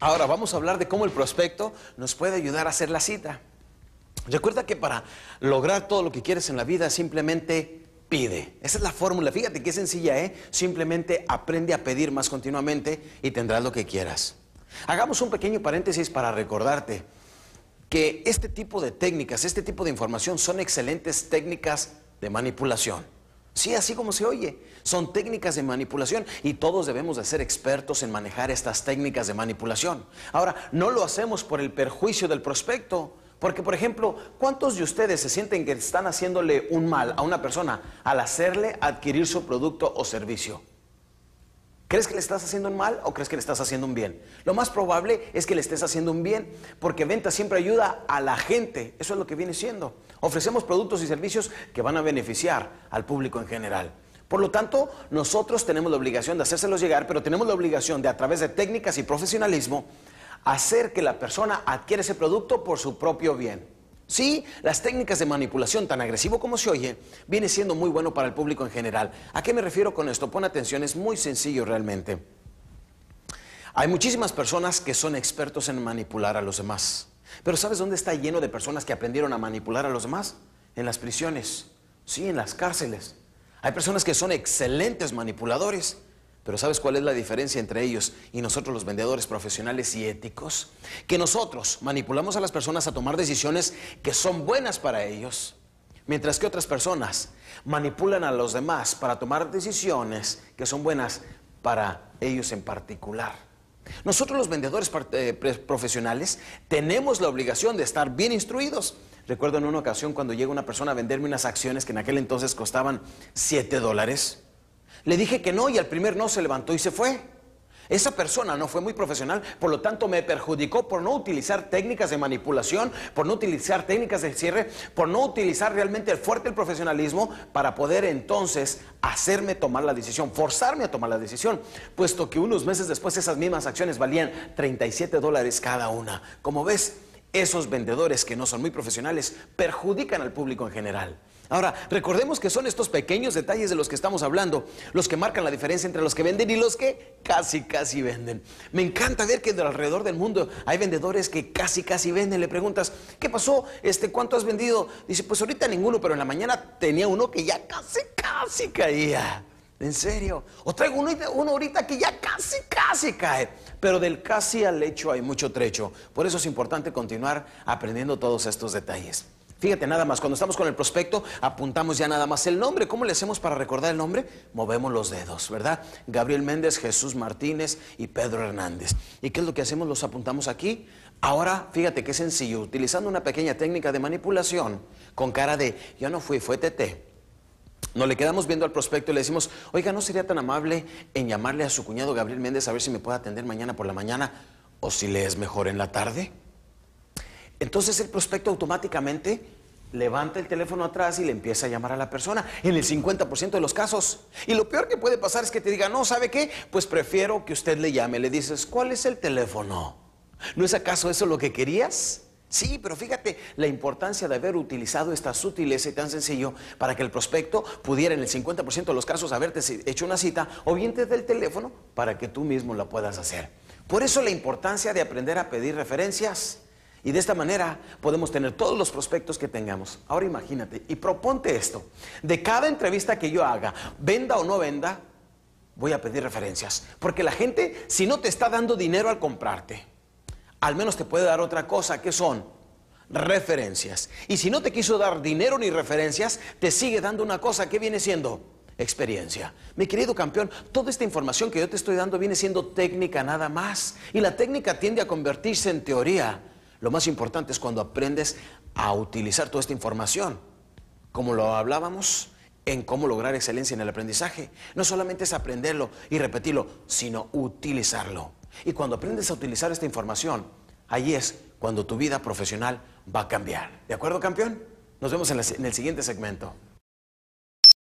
Ahora vamos a hablar de cómo el prospecto nos puede ayudar a hacer la cita. Recuerda que para lograr todo lo que quieres en la vida simplemente pide. Esa es la fórmula. Fíjate qué sencilla, ¿eh? Simplemente aprende a pedir más continuamente y tendrás lo que quieras. Hagamos un pequeño paréntesis para recordarte que este tipo de técnicas, este tipo de información son excelentes técnicas de manipulación. Sí, así como se oye, son técnicas de manipulación y todos debemos de ser expertos en manejar estas técnicas de manipulación. Ahora, no lo hacemos por el perjuicio del prospecto, porque por ejemplo, ¿cuántos de ustedes se sienten que están haciéndole un mal a una persona al hacerle adquirir su producto o servicio? ¿Crees que le estás haciendo un mal o crees que le estás haciendo un bien? Lo más probable es que le estés haciendo un bien, porque venta siempre ayuda a la gente. Eso es lo que viene siendo. Ofrecemos productos y servicios que van a beneficiar al público en general. Por lo tanto, nosotros tenemos la obligación de hacérselos llegar, pero tenemos la obligación de, a través de técnicas y profesionalismo, hacer que la persona adquiera ese producto por su propio bien. Sí, las técnicas de manipulación, tan agresivo como se oye, viene siendo muy bueno para el público en general. ¿A qué me refiero con esto? Pon atención, es muy sencillo realmente. Hay muchísimas personas que son expertos en manipular a los demás. Pero ¿sabes dónde está lleno de personas que aprendieron a manipular a los demás? En las prisiones, sí, en las cárceles. Hay personas que son excelentes manipuladores. Pero ¿sabes cuál es la diferencia entre ellos y nosotros los vendedores profesionales y éticos? Que nosotros manipulamos a las personas a tomar decisiones que son buenas para ellos, mientras que otras personas manipulan a los demás para tomar decisiones que son buenas para ellos en particular. Nosotros los vendedores eh, profesionales tenemos la obligación de estar bien instruidos. Recuerdo en una ocasión cuando llega una persona a venderme unas acciones que en aquel entonces costaban 7 dólares. Le dije que no y al primer no se levantó y se fue. Esa persona no fue muy profesional, por lo tanto me perjudicó por no utilizar técnicas de manipulación, por no utilizar técnicas de cierre, por no utilizar realmente el fuerte profesionalismo para poder entonces hacerme tomar la decisión, forzarme a tomar la decisión, puesto que unos meses después esas mismas acciones valían 37 dólares cada una. Como ves, esos vendedores que no son muy profesionales perjudican al público en general. Ahora, recordemos que son estos pequeños detalles de los que estamos hablando los que marcan la diferencia entre los que venden y los que casi, casi venden. Me encanta ver que de alrededor del mundo hay vendedores que casi, casi venden. Le preguntas, ¿qué pasó? Este, ¿Cuánto has vendido? Dice, pues ahorita ninguno, pero en la mañana tenía uno que ya casi, casi caía. En serio. O traigo uno, uno, ahorita que ya casi, casi cae. Pero del casi al hecho hay mucho trecho. Por eso es importante continuar aprendiendo todos estos detalles. Fíjate nada más, cuando estamos con el prospecto, apuntamos ya nada más el nombre. ¿Cómo le hacemos para recordar el nombre? Movemos los dedos, ¿verdad? Gabriel Méndez, Jesús Martínez y Pedro Hernández. ¿Y qué es lo que hacemos? Los apuntamos aquí. Ahora, fíjate qué sencillo, utilizando una pequeña técnica de manipulación, con cara de, yo no fui, fue TT. Nos le quedamos viendo al prospecto y le decimos, oiga, ¿no sería tan amable en llamarle a su cuñado Gabriel Méndez a ver si me puede atender mañana por la mañana o si le es mejor en la tarde? Entonces el prospecto automáticamente levanta el teléfono atrás y le empieza a llamar a la persona en el 50% de los casos. Y lo peor que puede pasar es que te diga, no, ¿sabe qué? Pues prefiero que usted le llame. Le dices, ¿cuál es el teléfono? ¿No es acaso eso lo que querías? Sí, pero fíjate la importancia de haber utilizado esta sutileza y tan sencillo para que el prospecto pudiera en el 50% de los casos haberte hecho una cita o bien desde el teléfono para que tú mismo la puedas hacer. Por eso la importancia de aprender a pedir referencias. Y de esta manera podemos tener todos los prospectos que tengamos. Ahora imagínate y proponte esto. De cada entrevista que yo haga, venda o no venda, voy a pedir referencias. Porque la gente, si no te está dando dinero al comprarte, al menos te puede dar otra cosa, que son referencias. Y si no te quiso dar dinero ni referencias, te sigue dando una cosa que viene siendo experiencia. Mi querido campeón, toda esta información que yo te estoy dando viene siendo técnica nada más. Y la técnica tiende a convertirse en teoría. Lo más importante es cuando aprendes a utilizar toda esta información, como lo hablábamos en cómo lograr excelencia en el aprendizaje. No solamente es aprenderlo y repetirlo, sino utilizarlo. Y cuando aprendes a utilizar esta información, ahí es cuando tu vida profesional va a cambiar. ¿De acuerdo, campeón? Nos vemos en, el siguiente segmento.